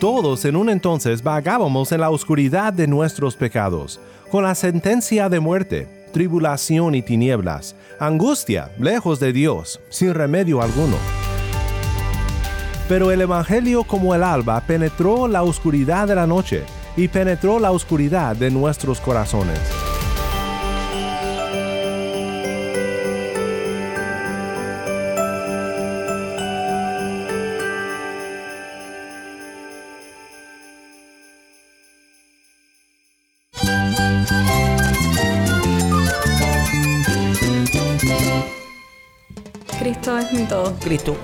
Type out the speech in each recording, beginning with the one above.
Todos en un entonces vagábamos en la oscuridad de nuestros pecados, con la sentencia de muerte, tribulación y tinieblas, angustia, lejos de Dios, sin remedio alguno. Pero el Evangelio como el alba penetró la oscuridad de la noche y penetró la oscuridad de nuestros corazones.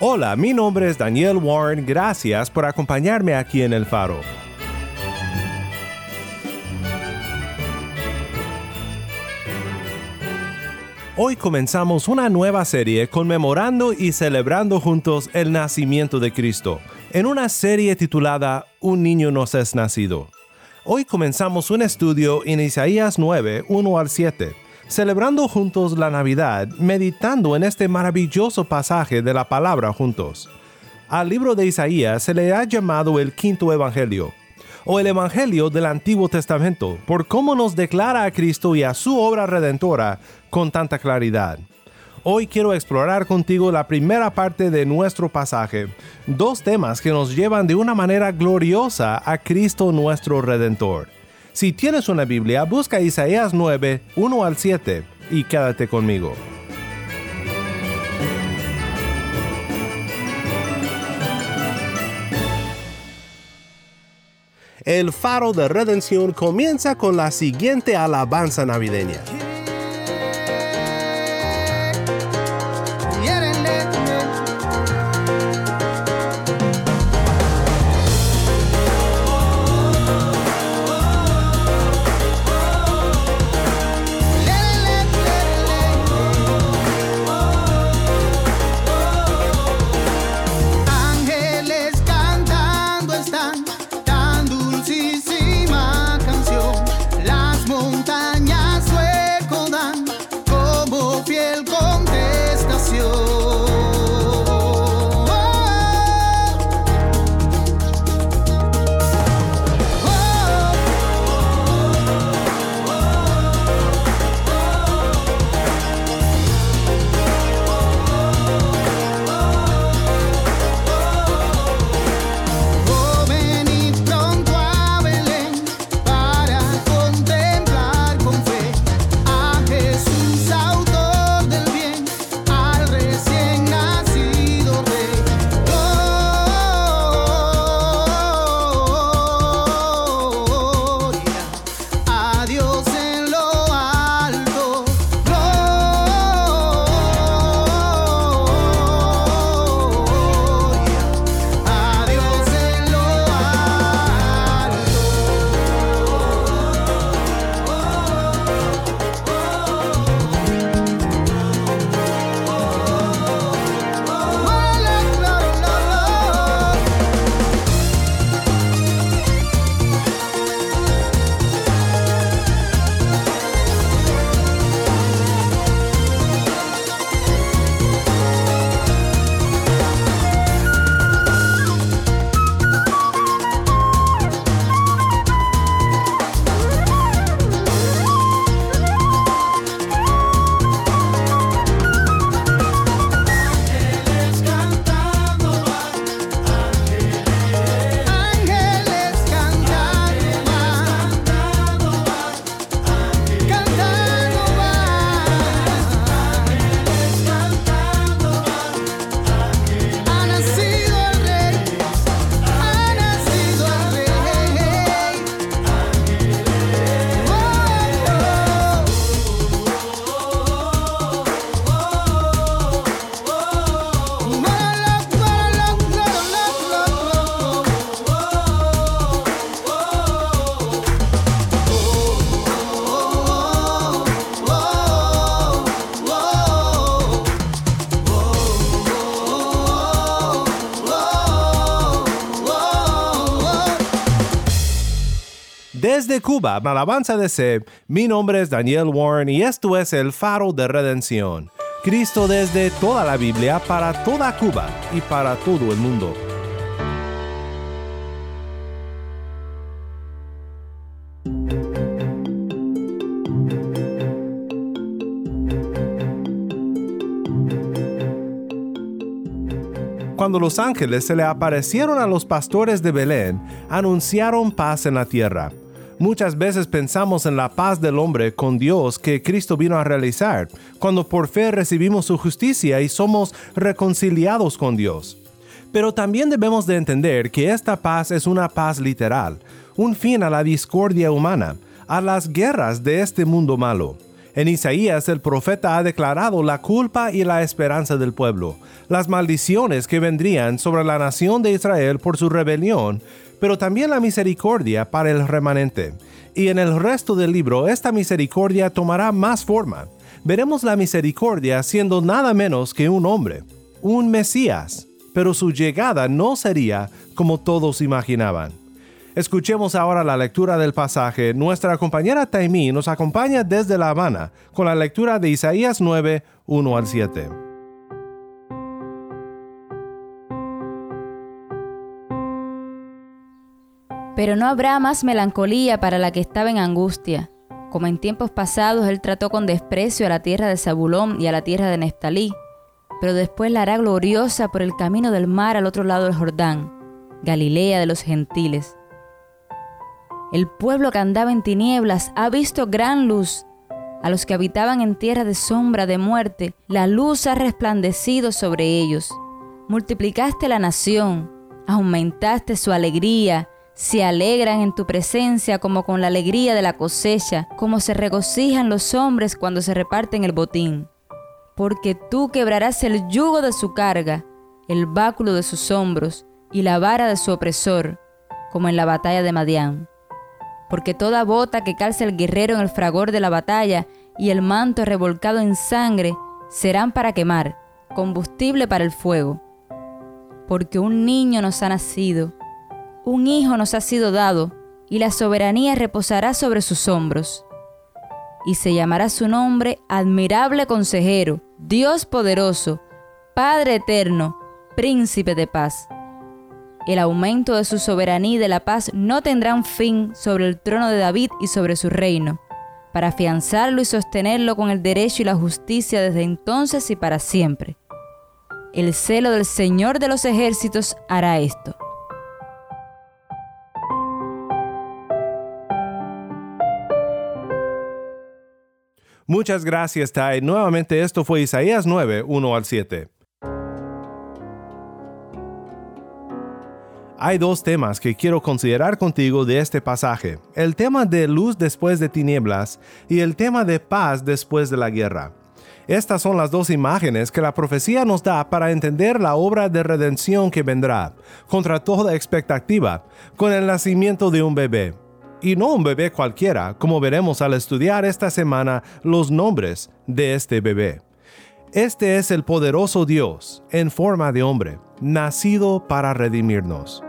Hola, mi nombre es Daniel Warren, gracias por acompañarme aquí en El Faro. Hoy comenzamos una nueva serie conmemorando y celebrando juntos el nacimiento de Cristo, en una serie titulada Un niño nos es nacido. Hoy comenzamos un estudio en Isaías 9, 1 al 7, celebrando juntos la Navidad, meditando en este maravilloso pasaje de la palabra juntos. Al libro de Isaías se le ha llamado el quinto Evangelio, o el Evangelio del Antiguo Testamento, por cómo nos declara a Cristo y a su obra redentora con tanta claridad. Hoy quiero explorar contigo la primera parte de nuestro pasaje, dos temas que nos llevan de una manera gloriosa a Cristo nuestro Redentor. Si tienes una Biblia, busca Isaías 9, 1 al 7 y quédate conmigo. El faro de redención comienza con la siguiente alabanza navideña. Desde Cuba, Alabanza de Seb, mi nombre es Daniel Warren y esto es el faro de redención. Cristo desde toda la Biblia para toda Cuba y para todo el mundo. Cuando los ángeles se le aparecieron a los pastores de Belén, anunciaron paz en la tierra. Muchas veces pensamos en la paz del hombre con Dios que Cristo vino a realizar, cuando por fe recibimos su justicia y somos reconciliados con Dios. Pero también debemos de entender que esta paz es una paz literal, un fin a la discordia humana, a las guerras de este mundo malo. En Isaías el profeta ha declarado la culpa y la esperanza del pueblo, las maldiciones que vendrían sobre la nación de Israel por su rebelión, pero también la misericordia para el remanente. Y en el resto del libro esta misericordia tomará más forma. Veremos la misericordia siendo nada menos que un hombre, un Mesías, pero su llegada no sería como todos imaginaban. Escuchemos ahora la lectura del pasaje. Nuestra compañera Taimí nos acompaña desde La Habana con la lectura de Isaías 9, 1 al 7. Pero no habrá más melancolía para la que estaba en angustia. Como en tiempos pasados él trató con desprecio a la tierra de Zabulón y a la tierra de Neftalí, pero después la hará gloriosa por el camino del mar al otro lado del Jordán, Galilea de los gentiles. El pueblo que andaba en tinieblas ha visto gran luz. A los que habitaban en tierra de sombra de muerte, la luz ha resplandecido sobre ellos. Multiplicaste la nación, aumentaste su alegría, se alegran en tu presencia como con la alegría de la cosecha, como se regocijan los hombres cuando se reparten el botín. Porque tú quebrarás el yugo de su carga, el báculo de sus hombros y la vara de su opresor, como en la batalla de Madián. Porque toda bota que calce el guerrero en el fragor de la batalla y el manto revolcado en sangre serán para quemar, combustible para el fuego. Porque un niño nos ha nacido, un hijo nos ha sido dado, y la soberanía reposará sobre sus hombros. Y se llamará su nombre admirable consejero, Dios poderoso, Padre eterno, príncipe de paz. El aumento de su soberanía y de la paz no tendrán fin sobre el trono de David y sobre su reino, para afianzarlo y sostenerlo con el derecho y la justicia desde entonces y para siempre. El celo del Señor de los ejércitos hará esto. Muchas gracias, Tai. Nuevamente esto fue Isaías 9, 1 al 7. Hay dos temas que quiero considerar contigo de este pasaje, el tema de luz después de tinieblas y el tema de paz después de la guerra. Estas son las dos imágenes que la profecía nos da para entender la obra de redención que vendrá, contra toda expectativa, con el nacimiento de un bebé y no un bebé cualquiera, como veremos al estudiar esta semana los nombres de este bebé. Este es el poderoso Dios en forma de hombre, nacido para redimirnos.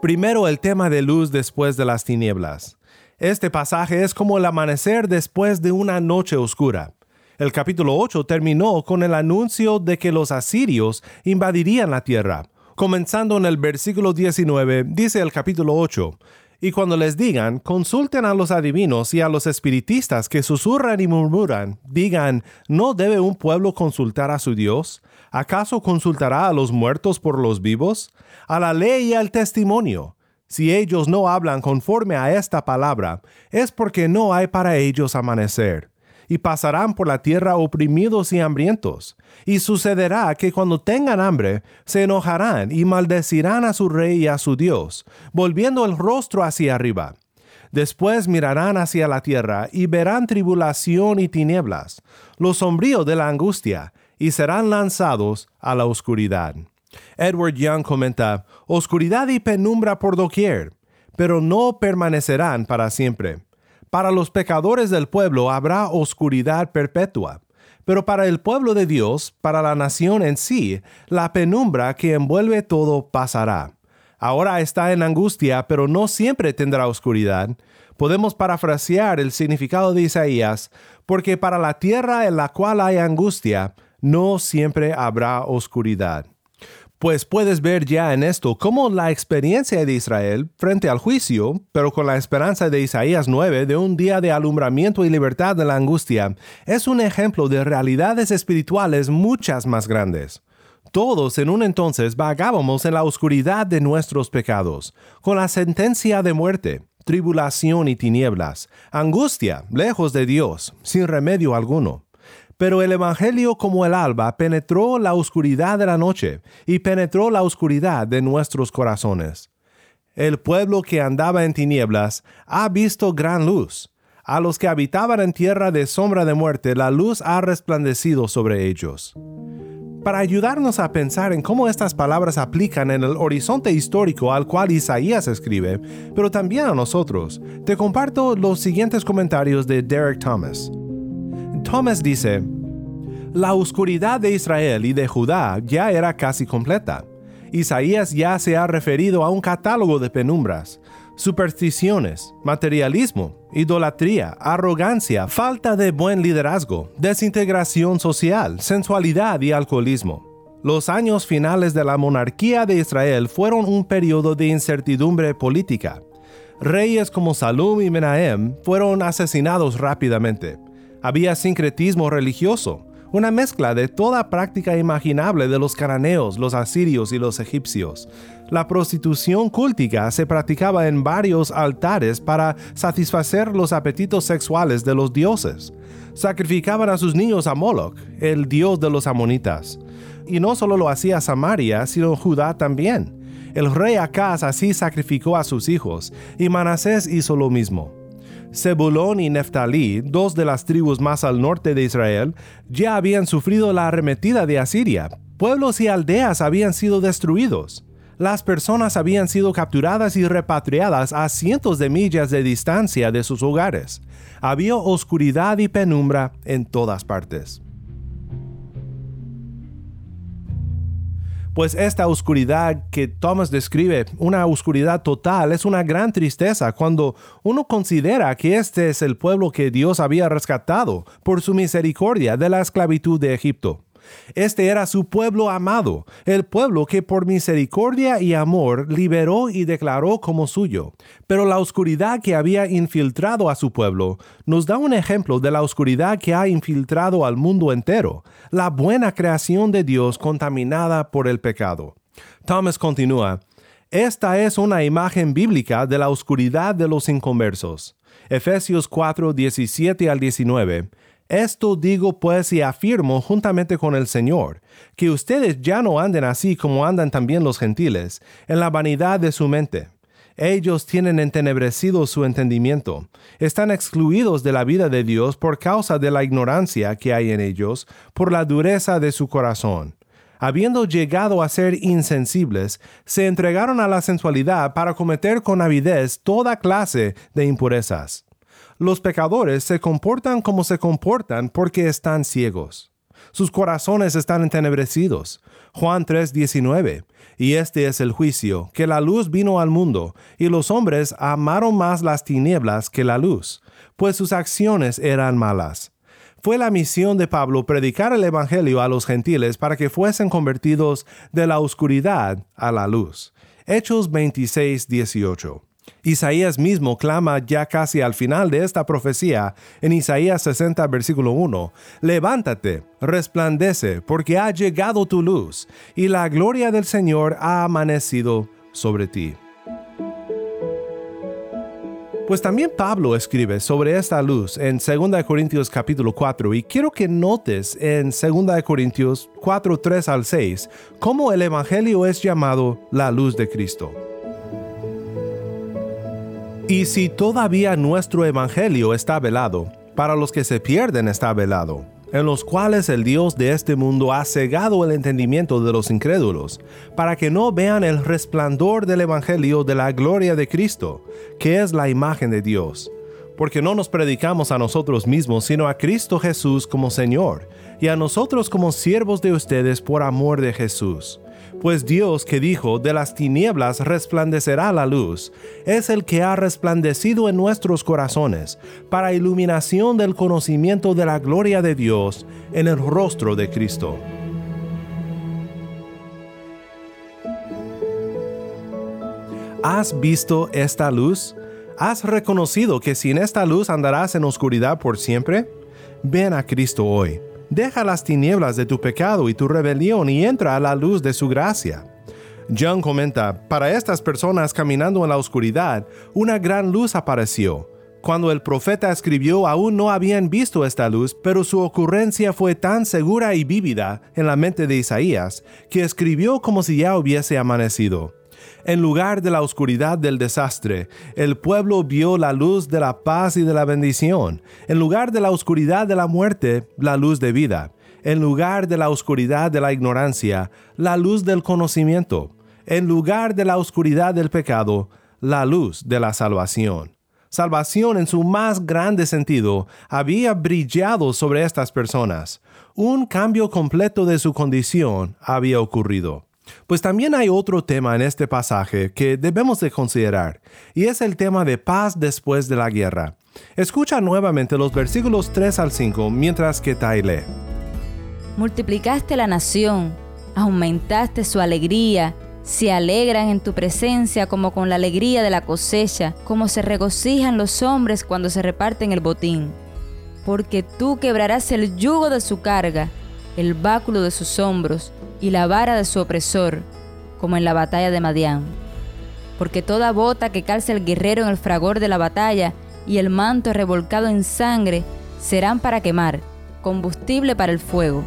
Primero el tema de luz después de las tinieblas. Este pasaje es como el amanecer después de una noche oscura. El capítulo 8 terminó con el anuncio de que los asirios invadirían la tierra. Comenzando en el versículo 19, dice el capítulo 8, y cuando les digan, consulten a los adivinos y a los espiritistas que susurran y murmuran, digan, ¿no debe un pueblo consultar a su Dios? ¿Acaso consultará a los muertos por los vivos? A la ley y al testimonio. Si ellos no hablan conforme a esta palabra, es porque no hay para ellos amanecer y pasarán por la tierra oprimidos y hambrientos. Y sucederá que cuando tengan hambre, se enojarán y maldecirán a su rey y a su Dios, volviendo el rostro hacia arriba. Después mirarán hacia la tierra y verán tribulación y tinieblas, lo sombrío de la angustia, y serán lanzados a la oscuridad. Edward Young comenta, oscuridad y penumbra por doquier, pero no permanecerán para siempre para los pecadores del pueblo habrá oscuridad perpetua, Pero para el pueblo de Dios, para la nación en sí, la penumbra que envuelve todo pasará. Ahora está en angustia, pero no siempre tendrá oscuridad. Podemos parafrasear el significado de Isaías, porque para la tierra en la cual hay angustia, no siempre habrá oscuridad. Pues puedes ver ya en esto cómo la experiencia de Israel frente al juicio, pero con la esperanza de Isaías 9 de un día de alumbramiento y libertad de la angustia, es un ejemplo de realidades espirituales muchas más grandes. Todos en un entonces vagábamos en la oscuridad de nuestros pecados, con la sentencia de muerte, tribulación y tinieblas, angustia, lejos de Dios, sin remedio alguno. Pero el Evangelio como el alba penetró la oscuridad de la noche y penetró la oscuridad de nuestros corazones. El pueblo que andaba en tinieblas ha visto gran luz. A los que habitaban en tierra de sombra de muerte, la luz ha resplandecido sobre ellos. Para ayudarnos a pensar en cómo estas palabras aplican en el horizonte histórico al cual Isaías escribe, pero también a nosotros, te comparto los siguientes comentarios de Derek Thomas. Thomas dice, la oscuridad de Israel y de Judá ya era casi completa. Isaías ya se ha referido a un catálogo de penumbras, supersticiones, materialismo, idolatría, arrogancia, falta de buen liderazgo, desintegración social, sensualidad y alcoholismo. Los años finales de la monarquía de Israel fueron un periodo de incertidumbre política. Reyes como Salum y Menahem fueron asesinados rápidamente había sincretismo religioso, una mezcla de toda práctica imaginable de los cananeos, los asirios y los egipcios. La prostitución cultica se practicaba en varios altares para satisfacer los apetitos sexuales de los dioses. Sacrificaban a sus niños a Moloch, el dios de los amonitas. Y no solo lo hacía Samaria, sino Judá también. El rey Acaz así sacrificó a sus hijos, y Manasés hizo lo mismo. Zebulón y Neftalí, dos de las tribus más al norte de Israel, ya habían sufrido la arremetida de Asiria. Pueblos y aldeas habían sido destruidos. Las personas habían sido capturadas y repatriadas a cientos de millas de distancia de sus hogares. Había oscuridad y penumbra en todas partes. Pues esta oscuridad que Thomas describe, una oscuridad total, es una gran tristeza cuando uno considera que este es el pueblo que Dios había rescatado por su misericordia de la esclavitud de Egipto. Este era su pueblo amado, el pueblo que por misericordia y amor liberó y declaró como suyo. Pero la oscuridad que había infiltrado a su pueblo nos da un ejemplo de la oscuridad que ha infiltrado al mundo entero, la buena creación de Dios contaminada por el pecado. Thomas continúa, esta es una imagen bíblica de la oscuridad de los inconversos. Efesios 4, 17 al 19 esto digo pues y afirmo juntamente con el Señor, que ustedes ya no anden así como andan también los gentiles, en la vanidad de su mente. Ellos tienen entenebrecido su entendimiento, están excluidos de la vida de Dios por causa de la ignorancia que hay en ellos, por la dureza de su corazón. Habiendo llegado a ser insensibles, se entregaron a la sensualidad para cometer con avidez toda clase de impurezas los pecadores se comportan como se comportan porque están ciegos. Sus corazones están entenebrecidos. Juan 3:19. Y este es el juicio, que la luz vino al mundo, y los hombres amaron más las tinieblas que la luz, pues sus acciones eran malas. Fue la misión de Pablo predicar el Evangelio a los gentiles para que fuesen convertidos de la oscuridad a la luz. Hechos 26:18. Isaías mismo clama ya casi al final de esta profecía en Isaías 60 versículo 1, Levántate, resplandece, porque ha llegado tu luz, y la gloria del Señor ha amanecido sobre ti. Pues también Pablo escribe sobre esta luz en 2 Corintios capítulo 4 y quiero que notes en 2 Corintios 4, 3 al 6 cómo el Evangelio es llamado la luz de Cristo. Y si todavía nuestro Evangelio está velado, para los que se pierden está velado, en los cuales el Dios de este mundo ha cegado el entendimiento de los incrédulos, para que no vean el resplandor del Evangelio de la gloria de Cristo, que es la imagen de Dios porque no nos predicamos a nosotros mismos, sino a Cristo Jesús como Señor, y a nosotros como siervos de ustedes por amor de Jesús. Pues Dios que dijo, de las tinieblas resplandecerá la luz, es el que ha resplandecido en nuestros corazones, para iluminación del conocimiento de la gloria de Dios en el rostro de Cristo. ¿Has visto esta luz? ¿Has reconocido que sin esta luz andarás en oscuridad por siempre? Ven a Cristo hoy. Deja las tinieblas de tu pecado y tu rebelión y entra a la luz de su gracia. John comenta, para estas personas caminando en la oscuridad, una gran luz apareció. Cuando el profeta escribió aún no habían visto esta luz, pero su ocurrencia fue tan segura y vívida en la mente de Isaías, que escribió como si ya hubiese amanecido. En lugar de la oscuridad del desastre, el pueblo vio la luz de la paz y de la bendición. En lugar de la oscuridad de la muerte, la luz de vida. En lugar de la oscuridad de la ignorancia, la luz del conocimiento. En lugar de la oscuridad del pecado, la luz de la salvación. Salvación en su más grande sentido había brillado sobre estas personas. Un cambio completo de su condición había ocurrido. Pues también hay otro tema en este pasaje que debemos de considerar, y es el tema de paz después de la guerra. Escucha nuevamente los versículos 3 al 5 mientras que Taile. Multiplicaste la nación, aumentaste su alegría, se alegran en tu presencia como con la alegría de la cosecha, como se regocijan los hombres cuando se reparten el botín. Porque tú quebrarás el yugo de su carga, el báculo de sus hombros, y la vara de su opresor, como en la batalla de Madián. Porque toda bota que calce el guerrero en el fragor de la batalla y el manto revolcado en sangre serán para quemar, combustible para el fuego.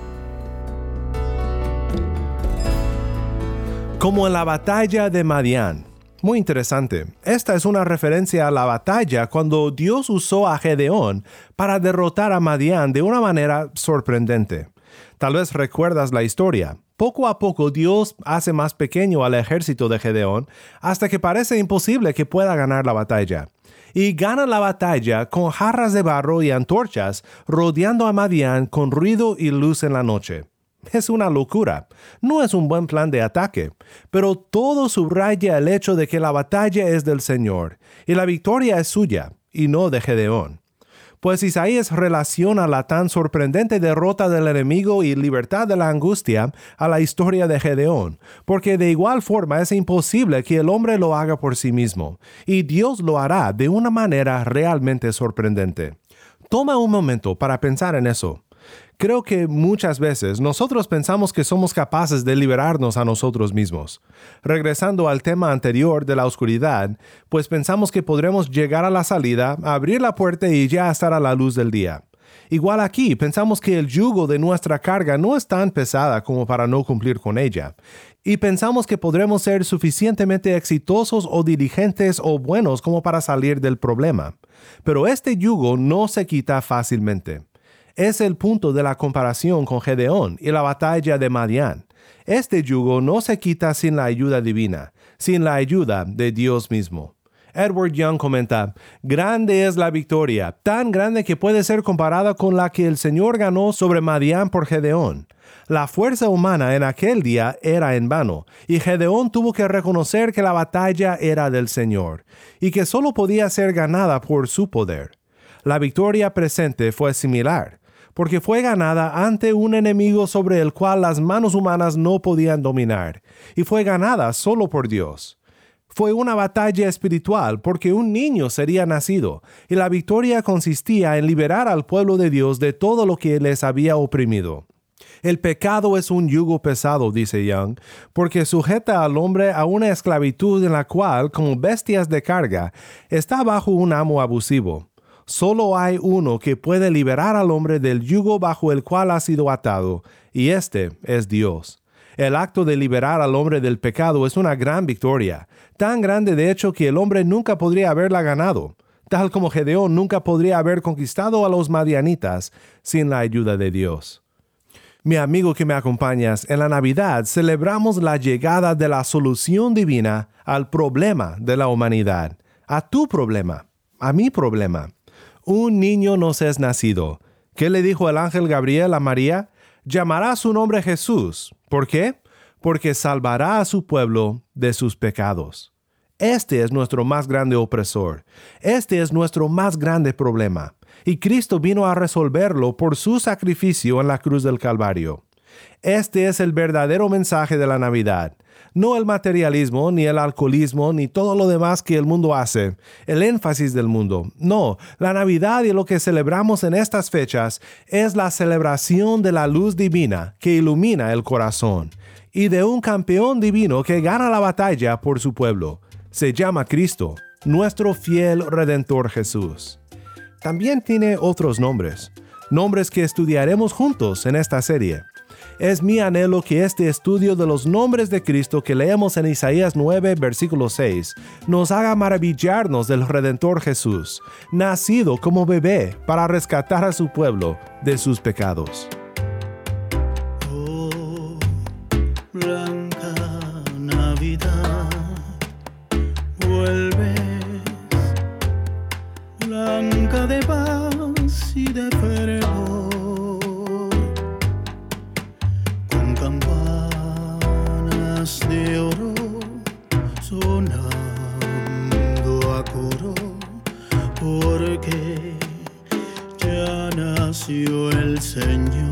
Como en la batalla de Madián. Muy interesante. Esta es una referencia a la batalla cuando Dios usó a Gedeón para derrotar a Madián de una manera sorprendente. Tal vez recuerdas la historia. Poco a poco Dios hace más pequeño al ejército de Gedeón hasta que parece imposible que pueda ganar la batalla. Y gana la batalla con jarras de barro y antorchas rodeando a Madián con ruido y luz en la noche. Es una locura. No es un buen plan de ataque, pero todo subraya el hecho de que la batalla es del Señor y la victoria es suya y no de Gedeón pues Isaías relaciona la tan sorprendente derrota del enemigo y libertad de la angustia a la historia de Gedeón, porque de igual forma es imposible que el hombre lo haga por sí mismo, y Dios lo hará de una manera realmente sorprendente. Toma un momento para pensar en eso. Creo que muchas veces nosotros pensamos que somos capaces de liberarnos a nosotros mismos. Regresando al tema anterior de la oscuridad, pues pensamos que podremos llegar a la salida, abrir la puerta y ya estar a la luz del día. Igual aquí, pensamos que el yugo de nuestra carga no es tan pesada como para no cumplir con ella. Y pensamos que podremos ser suficientemente exitosos o diligentes o buenos como para salir del problema. Pero este yugo no se quita fácilmente es el punto de la comparación con Gedeón y la batalla de Madián. Este yugo no se quita sin la ayuda divina, sin la ayuda de Dios mismo. Edward Young comenta, Grande es la victoria, tan grande que puede ser comparada con la que el Señor ganó sobre Madián por Gedeón. La fuerza humana en aquel día era en vano, y Gedeón tuvo que reconocer que la batalla era del Señor, y que solo podía ser ganada por su poder. La victoria presente fue similar porque fue ganada ante un enemigo sobre el cual las manos humanas no podían dominar, y fue ganada solo por Dios. Fue una batalla espiritual porque un niño sería nacido, y la victoria consistía en liberar al pueblo de Dios de todo lo que les había oprimido. El pecado es un yugo pesado, dice Young, porque sujeta al hombre a una esclavitud en la cual, como bestias de carga, está bajo un amo abusivo. Solo hay uno que puede liberar al hombre del yugo bajo el cual ha sido atado, y este es Dios. El acto de liberar al hombre del pecado es una gran victoria, tan grande de hecho que el hombre nunca podría haberla ganado, tal como Gedeón nunca podría haber conquistado a los madianitas sin la ayuda de Dios. Mi amigo que me acompañas, en la Navidad celebramos la llegada de la solución divina al problema de la humanidad, a tu problema, a mi problema. Un niño nos es nacido. ¿Qué le dijo el ángel Gabriel a María? Llamará su nombre Jesús. ¿Por qué? Porque salvará a su pueblo de sus pecados. Este es nuestro más grande opresor. Este es nuestro más grande problema. Y Cristo vino a resolverlo por su sacrificio en la cruz del Calvario. Este es el verdadero mensaje de la Navidad. No el materialismo, ni el alcoholismo, ni todo lo demás que el mundo hace, el énfasis del mundo. No, la Navidad y lo que celebramos en estas fechas es la celebración de la luz divina que ilumina el corazón y de un campeón divino que gana la batalla por su pueblo. Se llama Cristo, nuestro fiel Redentor Jesús. También tiene otros nombres, nombres que estudiaremos juntos en esta serie. Es mi anhelo que este estudio de los nombres de Cristo que leemos en Isaías 9, versículo 6, nos haga maravillarnos del Redentor Jesús, nacido como bebé para rescatar a su pueblo de sus pecados. Oh, blanca Navidad, vuelves, blanca de paz y de nació el Señor.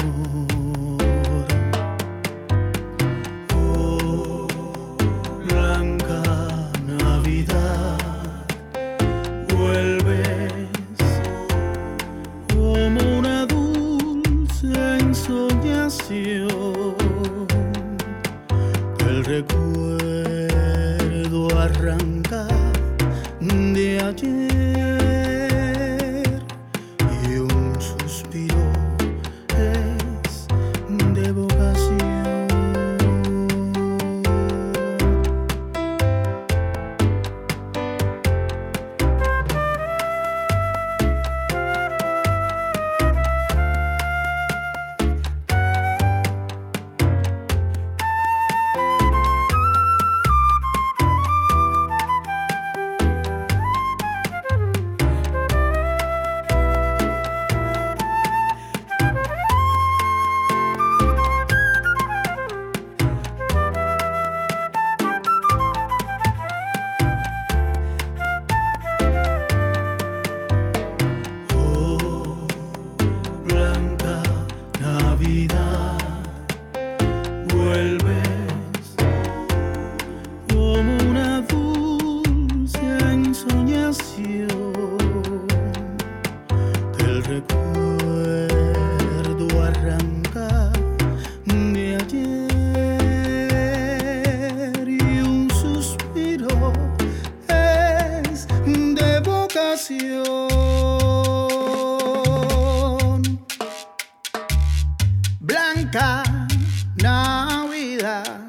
Navidad,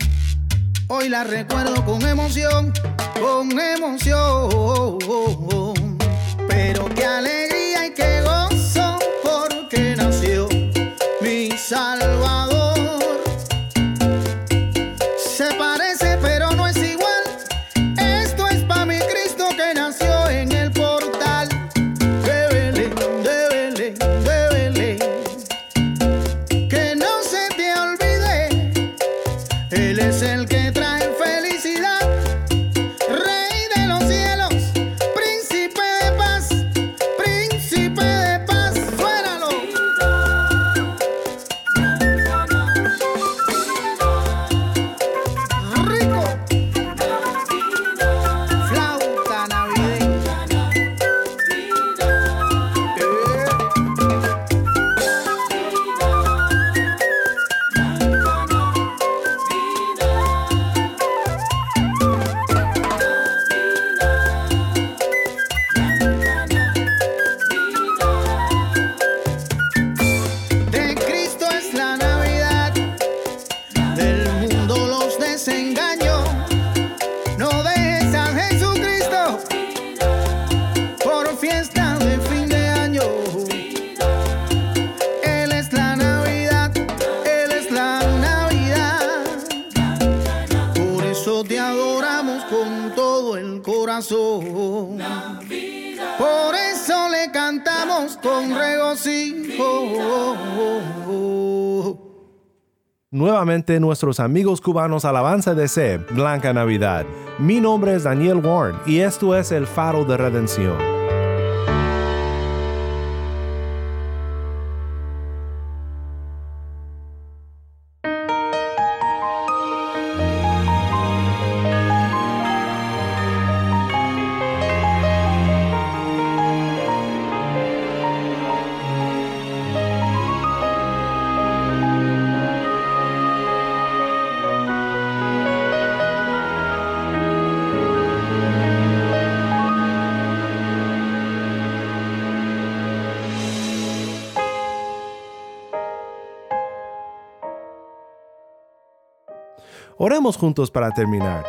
hoy la recuerdo con emoción, con emoción. Nuevamente nuestros amigos cubanos Alabanza de C, Blanca Navidad. Mi nombre es Daniel Warren y esto es el faro de redención. Juntos para terminar.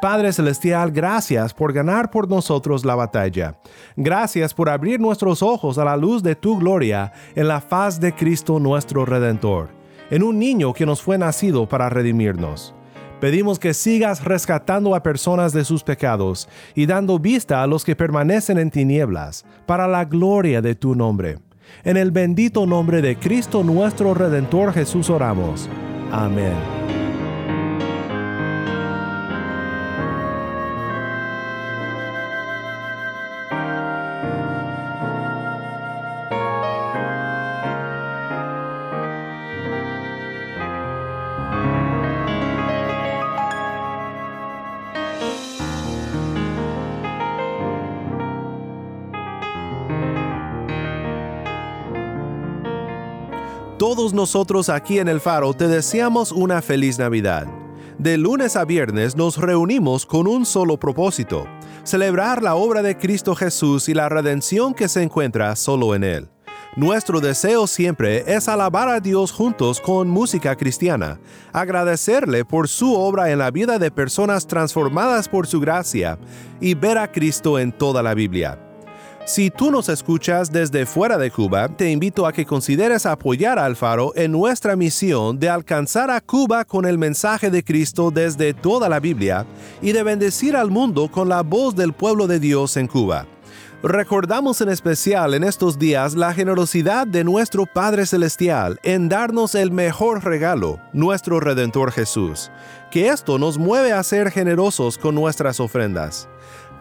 Padre Celestial, gracias por ganar por nosotros la batalla. Gracias por abrir nuestros ojos a la luz de tu gloria en la faz de Cristo nuestro Redentor, en un niño que nos fue nacido para redimirnos. Pedimos que sigas rescatando a personas de sus pecados y dando vista a los que permanecen en tinieblas, para la gloria de tu nombre. En el bendito nombre de Cristo nuestro Redentor Jesús oramos. Amén. Todos nosotros aquí en el faro te deseamos una feliz Navidad. De lunes a viernes nos reunimos con un solo propósito, celebrar la obra de Cristo Jesús y la redención que se encuentra solo en Él. Nuestro deseo siempre es alabar a Dios juntos con música cristiana, agradecerle por su obra en la vida de personas transformadas por su gracia y ver a Cristo en toda la Biblia. Si tú nos escuchas desde fuera de Cuba, te invito a que consideres apoyar al Faro en nuestra misión de alcanzar a Cuba con el mensaje de Cristo desde toda la Biblia y de bendecir al mundo con la voz del pueblo de Dios en Cuba. Recordamos en especial en estos días la generosidad de nuestro Padre Celestial en darnos el mejor regalo, nuestro Redentor Jesús, que esto nos mueve a ser generosos con nuestras ofrendas.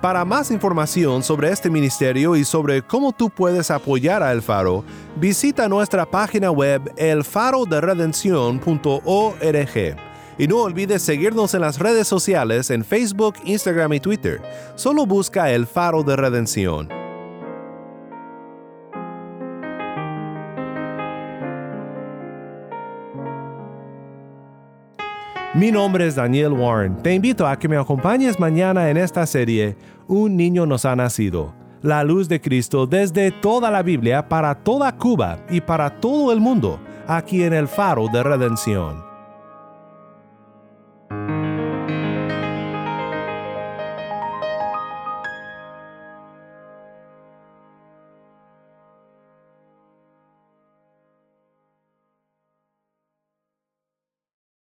Para más información sobre este ministerio y sobre cómo tú puedes apoyar a El Faro, visita nuestra página web elfaroderedención.org. Y no olvides seguirnos en las redes sociales en Facebook, Instagram y Twitter. Solo busca El Faro de Redención. Mi nombre es Daniel Warren. Te invito a que me acompañes mañana en esta serie Un niño nos ha nacido. La luz de Cristo desde toda la Biblia para toda Cuba y para todo el mundo, aquí en el faro de redención.